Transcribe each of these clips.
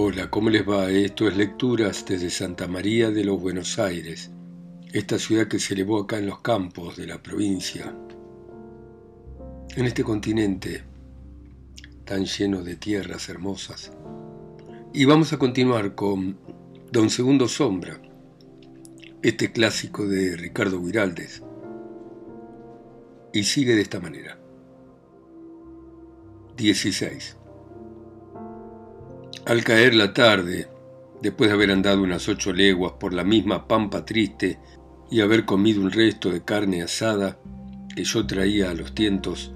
Hola, ¿cómo les va? Esto es Lecturas desde Santa María de los Buenos Aires, esta ciudad que se elevó acá en los campos de la provincia, en este continente tan lleno de tierras hermosas. Y vamos a continuar con Don Segundo Sombra, este clásico de Ricardo Guiraldes. Y sigue de esta manera. 16. Al caer la tarde, después de haber andado unas ocho leguas por la misma pampa triste y haber comido un resto de carne asada que yo traía a los tientos,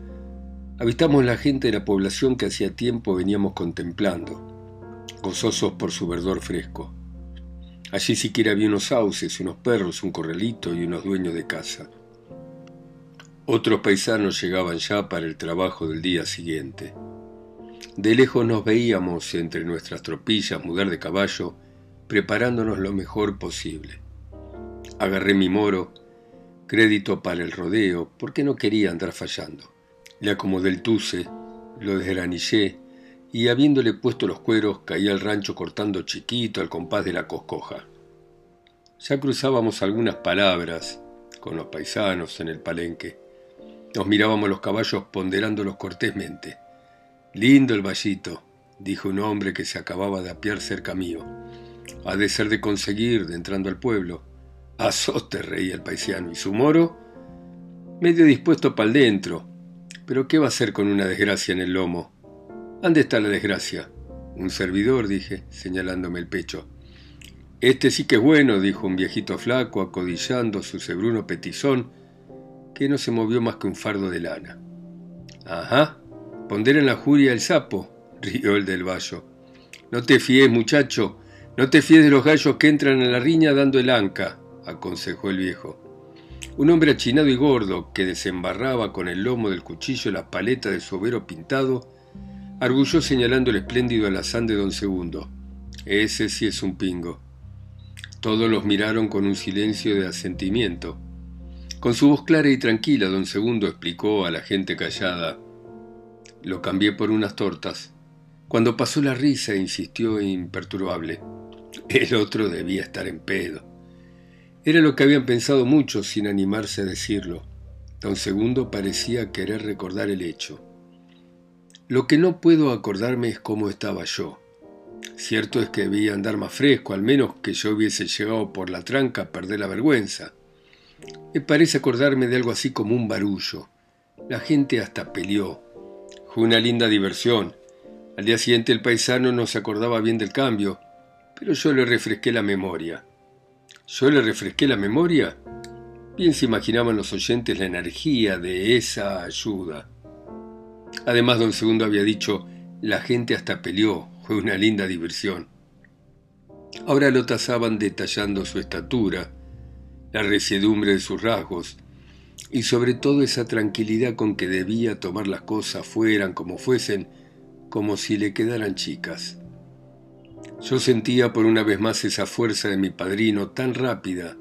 avistamos la gente de la población que hacía tiempo veníamos contemplando, gozosos por su verdor fresco. Allí siquiera había unos sauces, unos perros, un corralito y unos dueños de casa. Otros paisanos llegaban ya para el trabajo del día siguiente. De lejos nos veíamos entre nuestras tropillas mudar de caballo, preparándonos lo mejor posible. Agarré mi moro, crédito para el rodeo, porque no quería andar fallando. Le acomodé el tuce, lo desgranillé y habiéndole puesto los cueros caí al rancho cortando chiquito al compás de la coscoja. Ya cruzábamos algunas palabras con los paisanos en el palenque. Nos mirábamos los caballos ponderándolos cortésmente. Lindo el vallito, dijo un hombre que se acababa de apiar cerca mío. Ha de ser de conseguir, de entrando al pueblo. Azote, reía el paisiano. ¿Y su moro? Medio dispuesto para el dentro. Pero ¿qué va a hacer con una desgracia en el lomo? ¿Dónde está la desgracia? Un servidor, dije, señalándome el pecho. Este sí que es bueno, dijo un viejito flaco, acodillando su cebruno petizón, que no se movió más que un fardo de lana. Ajá, Pondera en la juria el sapo, rió el del vallo. No te fíes, muchacho, no te fíes de los gallos que entran a la riña dando el anca, aconsejó el viejo. Un hombre achinado y gordo, que desembarraba con el lomo del cuchillo la paleta de su pintado, arguyó señalando el espléndido alazán de don Segundo. Ese sí es un pingo. Todos los miraron con un silencio de asentimiento. Con su voz clara y tranquila, don Segundo explicó a la gente callada. Lo cambié por unas tortas. Cuando pasó la risa, insistió imperturbable. El otro debía estar en pedo. Era lo que habían pensado muchos sin animarse a decirlo. Don Segundo parecía querer recordar el hecho. Lo que no puedo acordarme es cómo estaba yo. Cierto es que debía andar más fresco, al menos que yo hubiese llegado por la tranca a perder la vergüenza. Me parece acordarme de algo así como un barullo. La gente hasta peleó. Fue una linda diversión. Al día siguiente el paisano no se acordaba bien del cambio, pero yo le refresqué la memoria. ¿Yo le refresqué la memoria? Bien se imaginaban los oyentes la energía de esa ayuda. Además, don Segundo había dicho, la gente hasta peleó, fue una linda diversión. Ahora lo tasaban detallando su estatura, la resiedumbre de sus rasgos, y sobre todo esa tranquilidad con que debía tomar las cosas fueran como fuesen, como si le quedaran chicas. Yo sentía por una vez más esa fuerza de mi padrino tan rápida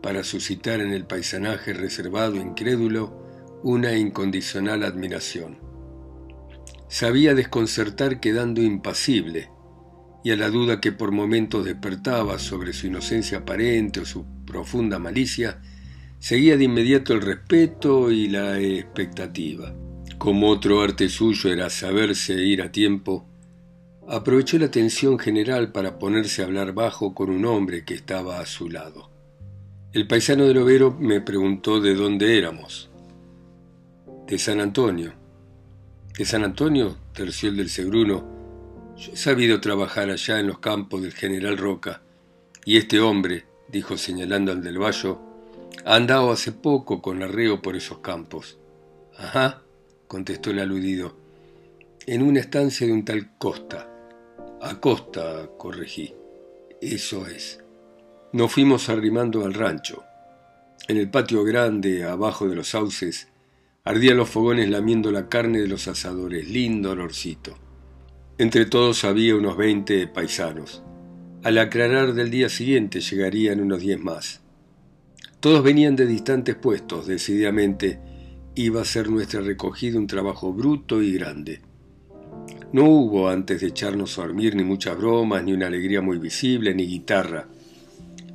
para suscitar en el paisanaje reservado e incrédulo una incondicional admiración. Sabía desconcertar quedando impasible, y a la duda que por momentos despertaba sobre su inocencia aparente o su profunda malicia, Seguía de inmediato el respeto y la expectativa. Como otro arte suyo era saberse ir a tiempo, aprovechó la tensión general para ponerse a hablar bajo con un hombre que estaba a su lado. El paisano del overo me preguntó de dónde éramos. De San Antonio. ¿De San Antonio? terció el del Segruno. Yo he sabido trabajar allá en los campos del general Roca. Y este hombre, dijo señalando al del Valle, andado hace poco con arreo por esos campos. Ajá, contestó el aludido. En una estancia de un tal Costa. A Costa, corregí. Eso es. Nos fuimos arrimando al rancho. En el patio grande, abajo de los sauces, ardían los fogones lamiendo la carne de los asadores. Lindo olorcito. Entre todos había unos veinte paisanos. Al aclarar del día siguiente llegarían unos diez más. Todos venían de distantes puestos, decididamente iba a ser nuestra recogida un trabajo bruto y grande. No hubo antes de echarnos a dormir ni muchas bromas, ni una alegría muy visible, ni guitarra.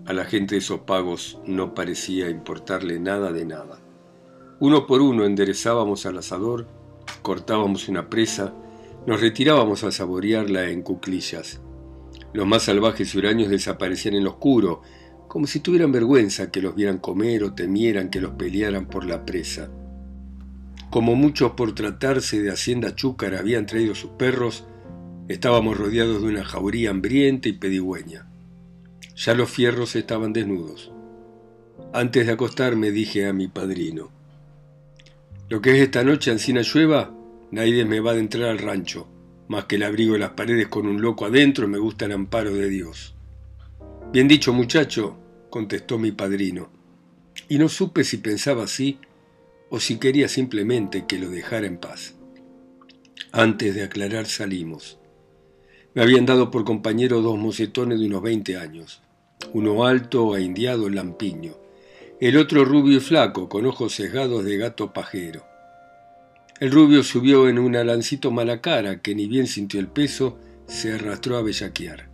A la gente de esos pagos no parecía importarle nada de nada. Uno por uno enderezábamos al asador, cortábamos una presa, nos retirábamos a saborearla en cuclillas. Los más salvajes huraños desaparecían en lo oscuro, como si tuvieran vergüenza que los vieran comer o temieran que los pelearan por la presa. Como muchos por tratarse de hacienda chúcara habían traído sus perros, estábamos rodeados de una jauría hambrienta y pedigüeña. Ya los fierros estaban desnudos. Antes de acostarme dije a mi padrino, lo que es esta noche ansina llueva, nadie me va a entrar al rancho. Más que el abrigo de las paredes con un loco adentro, me gusta el amparo de Dios. Bien dicho, muchacho, contestó mi padrino. Y no supe si pensaba así o si quería simplemente que lo dejara en paz. Antes de aclarar salimos. Me habían dado por compañero dos mocetones de unos veinte años, uno alto e indiado lampiño, el otro rubio y flaco, con ojos sesgados de gato pajero. El rubio subió en un alancito mala cara que ni bien sintió el peso, se arrastró a bellaquear.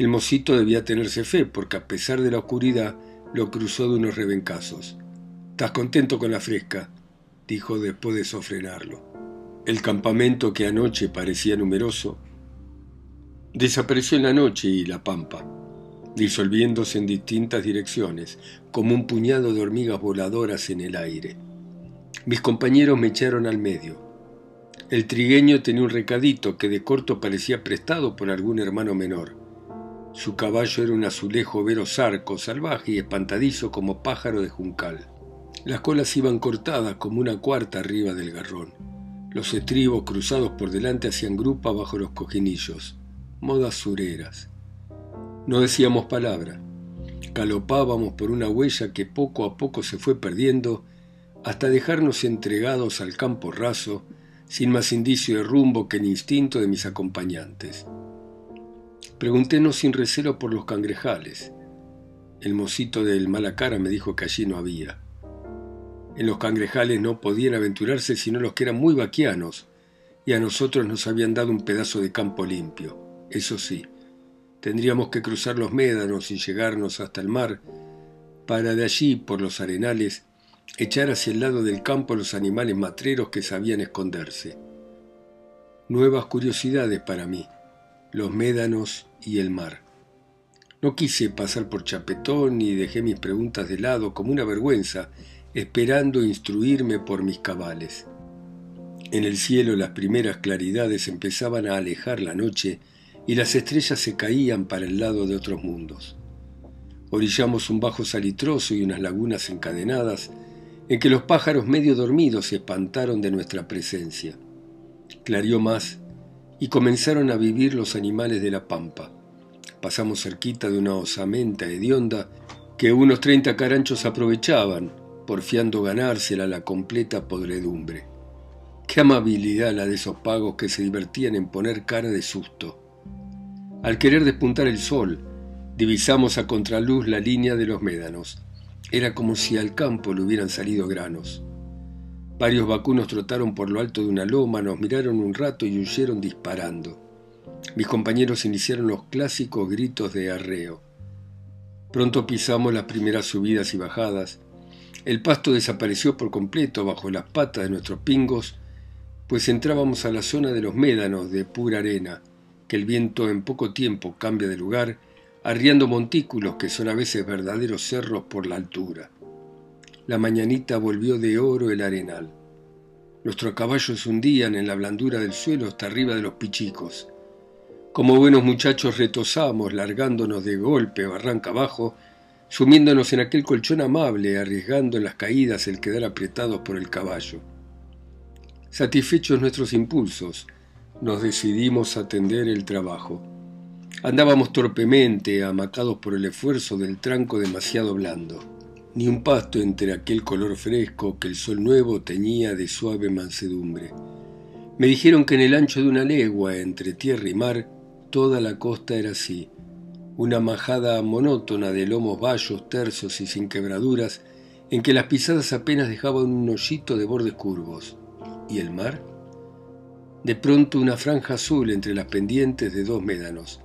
El mocito debía tenerse fe, porque a pesar de la oscuridad lo cruzó de unos rebencazos. ¿Estás contento con la fresca? dijo después de sofrenarlo. El campamento que anoche parecía numeroso desapareció en la noche y la pampa, disolviéndose en distintas direcciones, como un puñado de hormigas voladoras en el aire. Mis compañeros me echaron al medio. El trigueño tenía un recadito que de corto parecía prestado por algún hermano menor. Su caballo era un azulejo vero zarco, salvaje y espantadizo como pájaro de juncal. Las colas iban cortadas como una cuarta arriba del garrón. Los estribos cruzados por delante hacían grupa bajo los cojinillos. Modas sureras. No decíamos palabra. Calopábamos por una huella que poco a poco se fue perdiendo hasta dejarnos entregados al campo raso, sin más indicio de rumbo que el instinto de mis acompañantes. Pregunténos sin recelo por los cangrejales. El mocito del Malacara me dijo que allí no había. En los cangrejales no podían aventurarse sino los que eran muy vaquianos, y a nosotros nos habían dado un pedazo de campo limpio. Eso sí, tendríamos que cruzar los médanos y llegarnos hasta el mar, para de allí, por los arenales, echar hacia el lado del campo los animales matreros que sabían esconderse. Nuevas curiosidades para mí, los médanos y el mar. No quise pasar por chapetón y dejé mis preguntas de lado como una vergüenza, esperando instruirme por mis cabales. En el cielo las primeras claridades empezaban a alejar la noche y las estrellas se caían para el lado de otros mundos. Orillamos un bajo salitroso y unas lagunas encadenadas en que los pájaros medio dormidos se espantaron de nuestra presencia. Clarió más y comenzaron a vivir los animales de la pampa. Pasamos cerquita de una osamenta hedionda que unos treinta caranchos aprovechaban, porfiando ganársela la completa podredumbre. Qué amabilidad la de esos pagos que se divertían en poner cara de susto. Al querer despuntar el sol, divisamos a contraluz la línea de los médanos. Era como si al campo le hubieran salido granos. Varios vacunos trotaron por lo alto de una loma, nos miraron un rato y huyeron disparando. Mis compañeros iniciaron los clásicos gritos de arreo. Pronto pisamos las primeras subidas y bajadas. El pasto desapareció por completo bajo las patas de nuestros pingos, pues entrábamos a la zona de los médanos de pura arena, que el viento en poco tiempo cambia de lugar arriando montículos que son a veces verdaderos cerros por la altura. La mañanita volvió de oro el arenal. Nuestros caballos hundían en la blandura del suelo hasta arriba de los pichicos. Como buenos muchachos retosamos, largándonos de golpe barranca abajo, sumiéndonos en aquel colchón amable, arriesgando en las caídas el quedar apretados por el caballo. Satisfechos nuestros impulsos, nos decidimos a atender el trabajo. Andábamos torpemente, amacados por el esfuerzo del tranco demasiado blando. Ni un pasto entre aquel color fresco que el sol nuevo teñía de suave mansedumbre. Me dijeron que en el ancho de una legua entre tierra y mar, toda la costa era así, una majada monótona de lomos vallos, tersos y sin quebraduras, en que las pisadas apenas dejaban un hoyito de bordes curvos. ¿Y el mar? De pronto una franja azul entre las pendientes de dos médanos,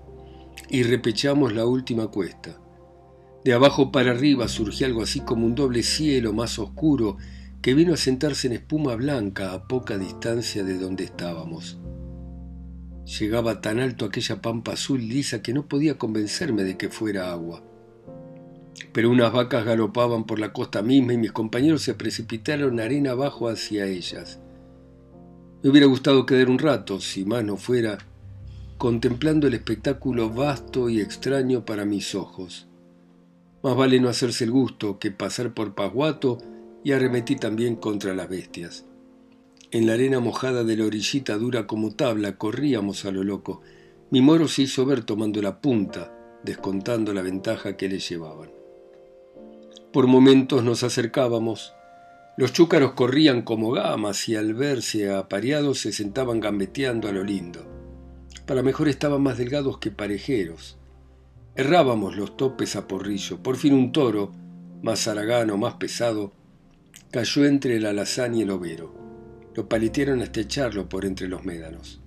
y repechamos la última cuesta. De abajo para arriba surgió algo así como un doble cielo más oscuro que vino a sentarse en espuma blanca a poca distancia de donde estábamos. Llegaba tan alto aquella pampa azul lisa que no podía convencerme de que fuera agua. Pero unas vacas galopaban por la costa misma y mis compañeros se precipitaron arena abajo hacia ellas. Me hubiera gustado quedar un rato, si más no fuera, contemplando el espectáculo vasto y extraño para mis ojos. Más vale no hacerse el gusto que pasar por Pasguato y arremetí también contra las bestias. En la arena mojada de la orillita dura como tabla corríamos a lo loco. Mi moro se hizo ver tomando la punta, descontando la ventaja que le llevaban. Por momentos nos acercábamos. Los chúcaros corrían como gamas y al verse apareados se sentaban gambeteando a lo lindo. Para mejor estaban más delgados que parejeros. Errábamos los topes a porrillo. Por fin un toro, más aragano, más pesado, cayó entre el alazán y el overo. Lo paletearon hasta echarlo por entre los médanos.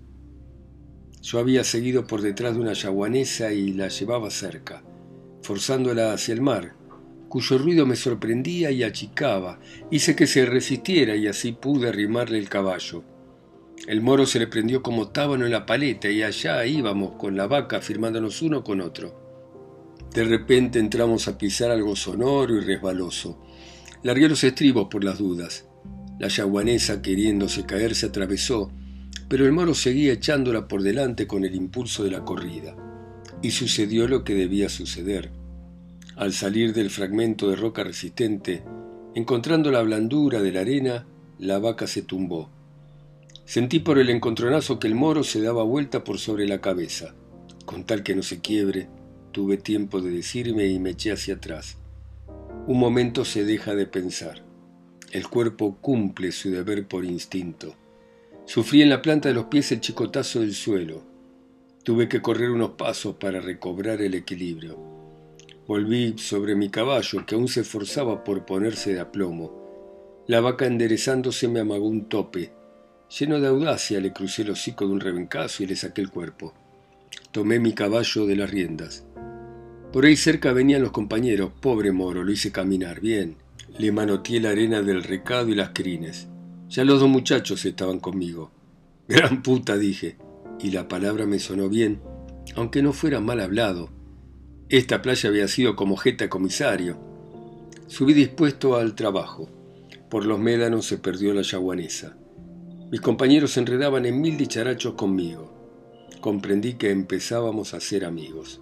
Yo había seguido por detrás de una yaguanesa y la llevaba cerca, forzándola hacia el mar, cuyo ruido me sorprendía y achicaba. Hice que se resistiera y así pude arrimarle el caballo. El moro se le prendió como tábano en la paleta y allá íbamos con la vaca firmándonos uno con otro. De repente entramos a pisar algo sonoro y resbaloso. Largué los estribos por las dudas. La yaguanesa, queriéndose caer, se atravesó, pero el moro seguía echándola por delante con el impulso de la corrida. Y sucedió lo que debía suceder. Al salir del fragmento de roca resistente, encontrando la blandura de la arena, la vaca se tumbó. Sentí por el encontronazo que el moro se daba vuelta por sobre la cabeza. Con tal que no se quiebre, tuve tiempo de decirme y me eché hacia atrás. Un momento se deja de pensar. El cuerpo cumple su deber por instinto. Sufrí en la planta de los pies el chicotazo del suelo. Tuve que correr unos pasos para recobrar el equilibrio. Volví sobre mi caballo, que aún se esforzaba por ponerse de aplomo. La vaca enderezándose me amagó un tope. Lleno de audacia le crucé el hocico de un rebencazo y le saqué el cuerpo. Tomé mi caballo de las riendas. Por ahí cerca venían los compañeros. Pobre moro, lo hice caminar bien. Le manoteé la arena del recado y las crines. Ya los dos muchachos estaban conmigo. Gran puta, dije, y la palabra me sonó bien, aunque no fuera mal hablado. Esta playa había sido como jeta comisario. Subí dispuesto al trabajo. Por los médanos se perdió la yaguanesa. Mis compañeros se enredaban en mil dicharachos conmigo. Comprendí que empezábamos a ser amigos.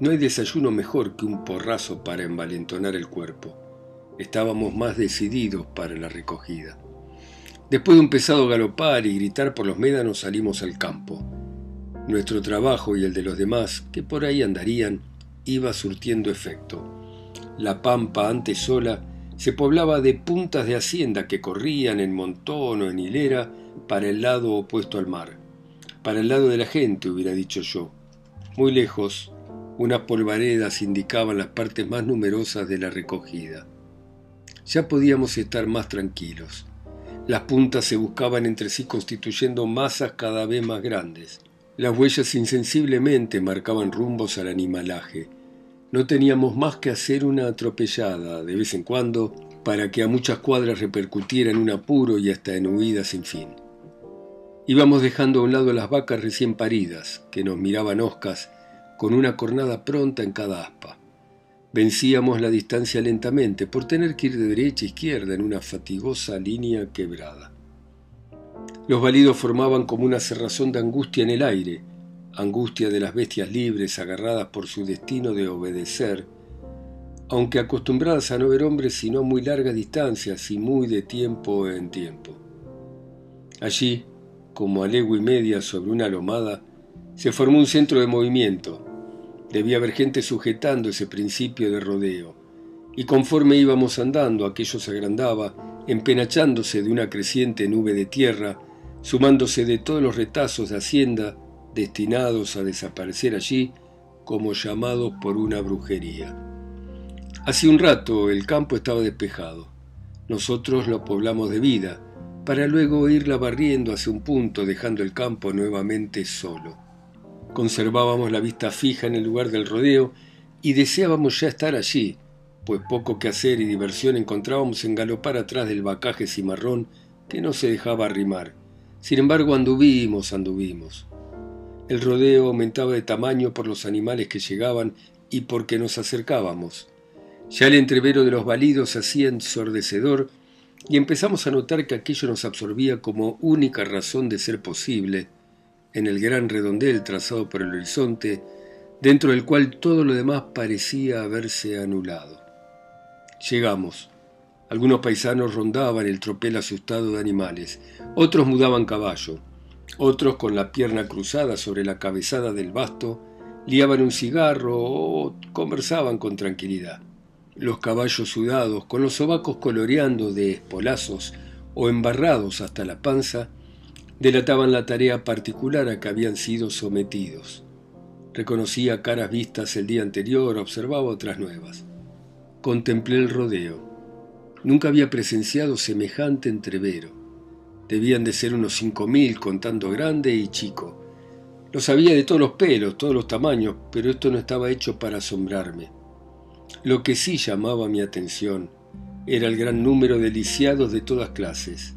No hay desayuno mejor que un porrazo para envalentonar el cuerpo. Estábamos más decididos para la recogida. Después de un pesado galopar y gritar por los médanos salimos al campo. Nuestro trabajo y el de los demás, que por ahí andarían, iba surtiendo efecto. La pampa, antes sola, se poblaba de puntas de hacienda que corrían en montón o en hilera para el lado opuesto al mar. Para el lado de la gente, hubiera dicho yo. Muy lejos, unas polvaredas indicaban las partes más numerosas de la recogida. Ya podíamos estar más tranquilos. Las puntas se buscaban entre sí constituyendo masas cada vez más grandes. Las huellas insensiblemente marcaban rumbos al animalaje. No teníamos más que hacer una atropellada de vez en cuando para que a muchas cuadras repercutiera en un apuro y hasta en huidas sin fin. Íbamos dejando a un lado las vacas recién paridas, que nos miraban oscas, con una cornada pronta en cada aspa. Vencíamos la distancia lentamente por tener que ir de derecha a izquierda en una fatigosa línea quebrada. Los balidos formaban como una cerrazón de angustia en el aire, angustia de las bestias libres agarradas por su destino de obedecer, aunque acostumbradas a no ver hombres sino a muy largas distancias y muy de tiempo en tiempo. Allí, como a legua y media sobre una lomada, se formó un centro de movimiento, Debía haber gente sujetando ese principio de rodeo, y conforme íbamos andando aquello se agrandaba, empenachándose de una creciente nube de tierra, sumándose de todos los retazos de hacienda destinados a desaparecer allí como llamados por una brujería. Hace un rato el campo estaba despejado. Nosotros lo poblamos de vida, para luego irla barriendo hacia un punto, dejando el campo nuevamente solo. Conservábamos la vista fija en el lugar del rodeo y deseábamos ya estar allí, pues poco que hacer y diversión encontrábamos en galopar atrás del bacaje cimarrón que no se dejaba arrimar. Sin embargo, anduvimos, anduvimos. El rodeo aumentaba de tamaño por los animales que llegaban y porque nos acercábamos. Ya el entrevero de los balidos se hacía ensordecedor y empezamos a notar que aquello nos absorbía como única razón de ser posible en el gran redondel trazado por el horizonte, dentro del cual todo lo demás parecía haberse anulado. Llegamos. Algunos paisanos rondaban el tropel asustado de animales, otros mudaban caballo, otros con la pierna cruzada sobre la cabezada del basto, liaban un cigarro o conversaban con tranquilidad. Los caballos sudados, con los sobacos coloreando de espolazos o embarrados hasta la panza, delataban la tarea particular a que habían sido sometidos. Reconocía caras vistas el día anterior, observaba otras nuevas. Contemplé el rodeo. Nunca había presenciado semejante entrevero. Debían de ser unos cinco mil, contando grande y chico. Lo sabía de todos los pelos, todos los tamaños, pero esto no estaba hecho para asombrarme. Lo que sí llamaba mi atención era el gran número de lisiados de todas clases,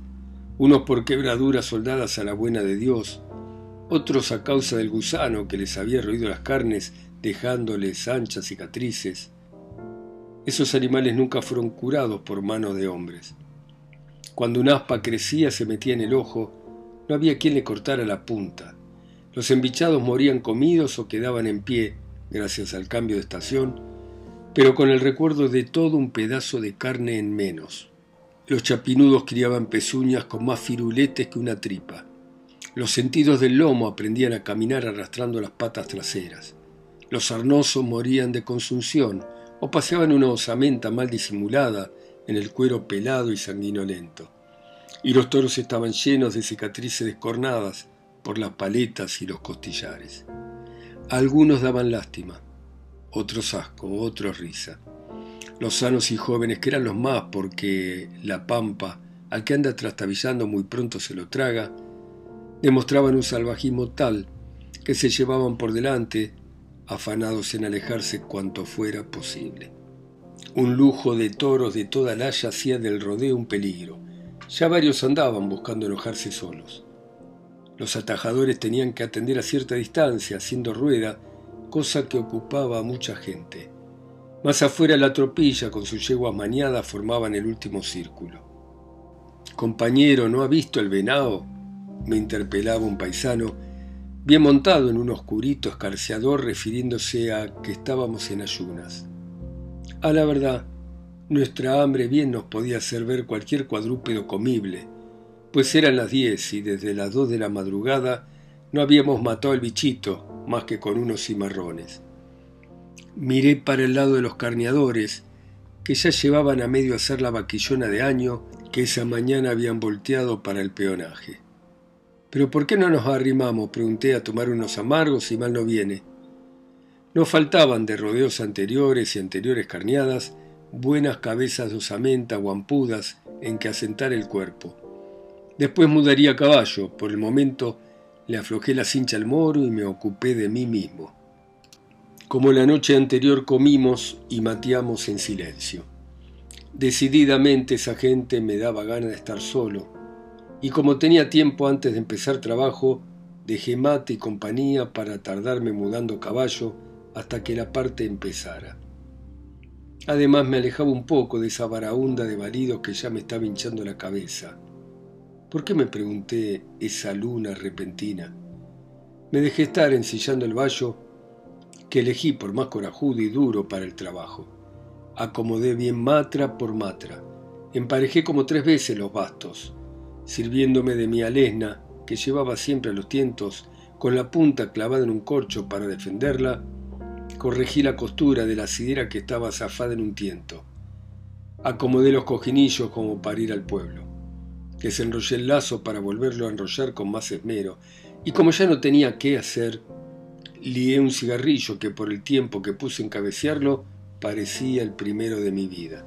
unos por quebraduras soldadas a la buena de Dios, otros a causa del gusano que les había roído las carnes dejándoles anchas cicatrices. Esos animales nunca fueron curados por manos de hombres. Cuando un aspa crecía se metía en el ojo, no había quien le cortara la punta. Los embichados morían comidos o quedaban en pie, gracias al cambio de estación, pero con el recuerdo de todo un pedazo de carne en menos. Los chapinudos criaban pezuñas con más firuletes que una tripa. Los sentidos del lomo aprendían a caminar arrastrando las patas traseras. Los sarnosos morían de consunción o paseaban una osamenta mal disimulada en el cuero pelado y sanguinolento. Y los toros estaban llenos de cicatrices descornadas por las paletas y los costillares. Algunos daban lástima, otros asco, otros risa. Los sanos y jóvenes, que eran los más porque la pampa, al que anda trastabillando muy pronto se lo traga, demostraban un salvajismo tal que se llevaban por delante, afanados en alejarse cuanto fuera posible. Un lujo de toros de toda la haya hacía del rodeo un peligro. Ya varios andaban buscando enojarse solos. Los atajadores tenían que atender a cierta distancia, haciendo rueda, cosa que ocupaba a mucha gente. Más afuera la tropilla con sus yeguas maniadas formaban el último círculo. Compañero, ¿no ha visto el venado? me interpelaba un paisano, bien montado en un oscurito escarciador refiriéndose a que estábamos en ayunas. A la verdad, nuestra hambre bien nos podía hacer ver cualquier cuadrúpedo comible, pues eran las diez y desde las dos de la madrugada no habíamos matado al bichito más que con unos cimarrones. Miré para el lado de los carneadores, que ya llevaban a medio hacer la vaquillona de año que esa mañana habían volteado para el peonaje. ¿Pero por qué no nos arrimamos? pregunté a tomar unos amargos si mal no viene. No faltaban de rodeos anteriores y anteriores carneadas buenas cabezas de osamenta o ampudas en que asentar el cuerpo. Después mudaría a caballo, por el momento le aflojé la cincha al moro y me ocupé de mí mismo. Como la noche anterior comimos y mateamos en silencio. Decididamente esa gente me daba gana de estar solo, y como tenía tiempo antes de empezar trabajo, dejé mate y compañía para tardarme mudando caballo hasta que la parte empezara. Además me alejaba un poco de esa varaunda de balidos que ya me estaba hinchando la cabeza. ¿Por qué me pregunté esa luna repentina? Me dejé estar ensillando el vallo que elegí por más corajudo y duro para el trabajo. Acomodé bien matra por matra. Emparejé como tres veces los bastos sirviéndome de mi alesna, que llevaba siempre a los tientos, con la punta clavada en un corcho para defenderla, corregí la costura de la sidera que estaba zafada en un tiento. Acomodé los cojinillos como para ir al pueblo. Desenrollé el lazo para volverlo a enrollar con más esmero, y como ya no tenía qué hacer, lié un cigarrillo que por el tiempo que puse en cabecearlo parecía el primero de mi vida.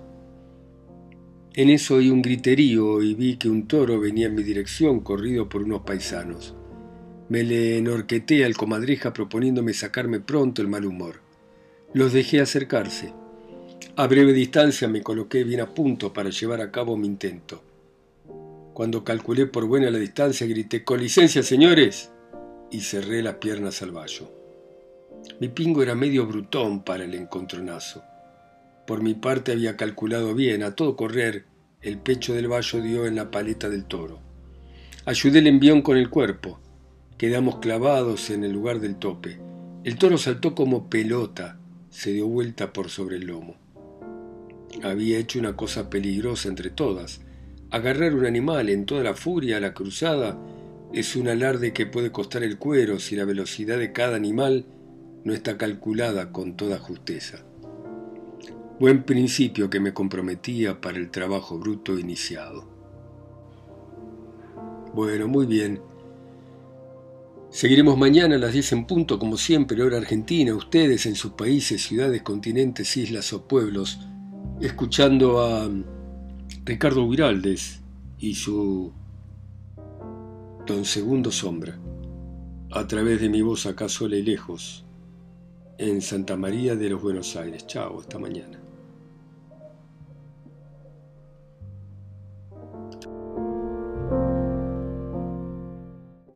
En eso oí un griterío y vi que un toro venía en mi dirección corrido por unos paisanos. Me le enorqueté al comadreja proponiéndome sacarme pronto el mal humor. Los dejé acercarse. A breve distancia me coloqué bien a punto para llevar a cabo mi intento. Cuando calculé por buena la distancia, grité, con licencia, señores, y cerré las piernas al vallo. Mi pingo era medio brutón para el encontronazo. Por mi parte había calculado bien, a todo correr, el pecho del vallo dio en la paleta del toro. Ayudé el envión con el cuerpo. Quedamos clavados en el lugar del tope. El toro saltó como pelota, se dio vuelta por sobre el lomo. Había hecho una cosa peligrosa entre todas. Agarrar un animal en toda la furia a la cruzada es un alarde que puede costar el cuero si la velocidad de cada animal no está calculada con toda justeza. Buen principio que me comprometía para el trabajo bruto iniciado. Bueno, muy bien. Seguiremos mañana a las 10 en punto, como siempre, hora argentina, ustedes en sus países, ciudades, continentes, islas o pueblos, escuchando a Ricardo Viraldes y su Don Segundo Sombra, a través de mi voz acá sola y lejos, en Santa María de los Buenos Aires. Chao, hasta mañana.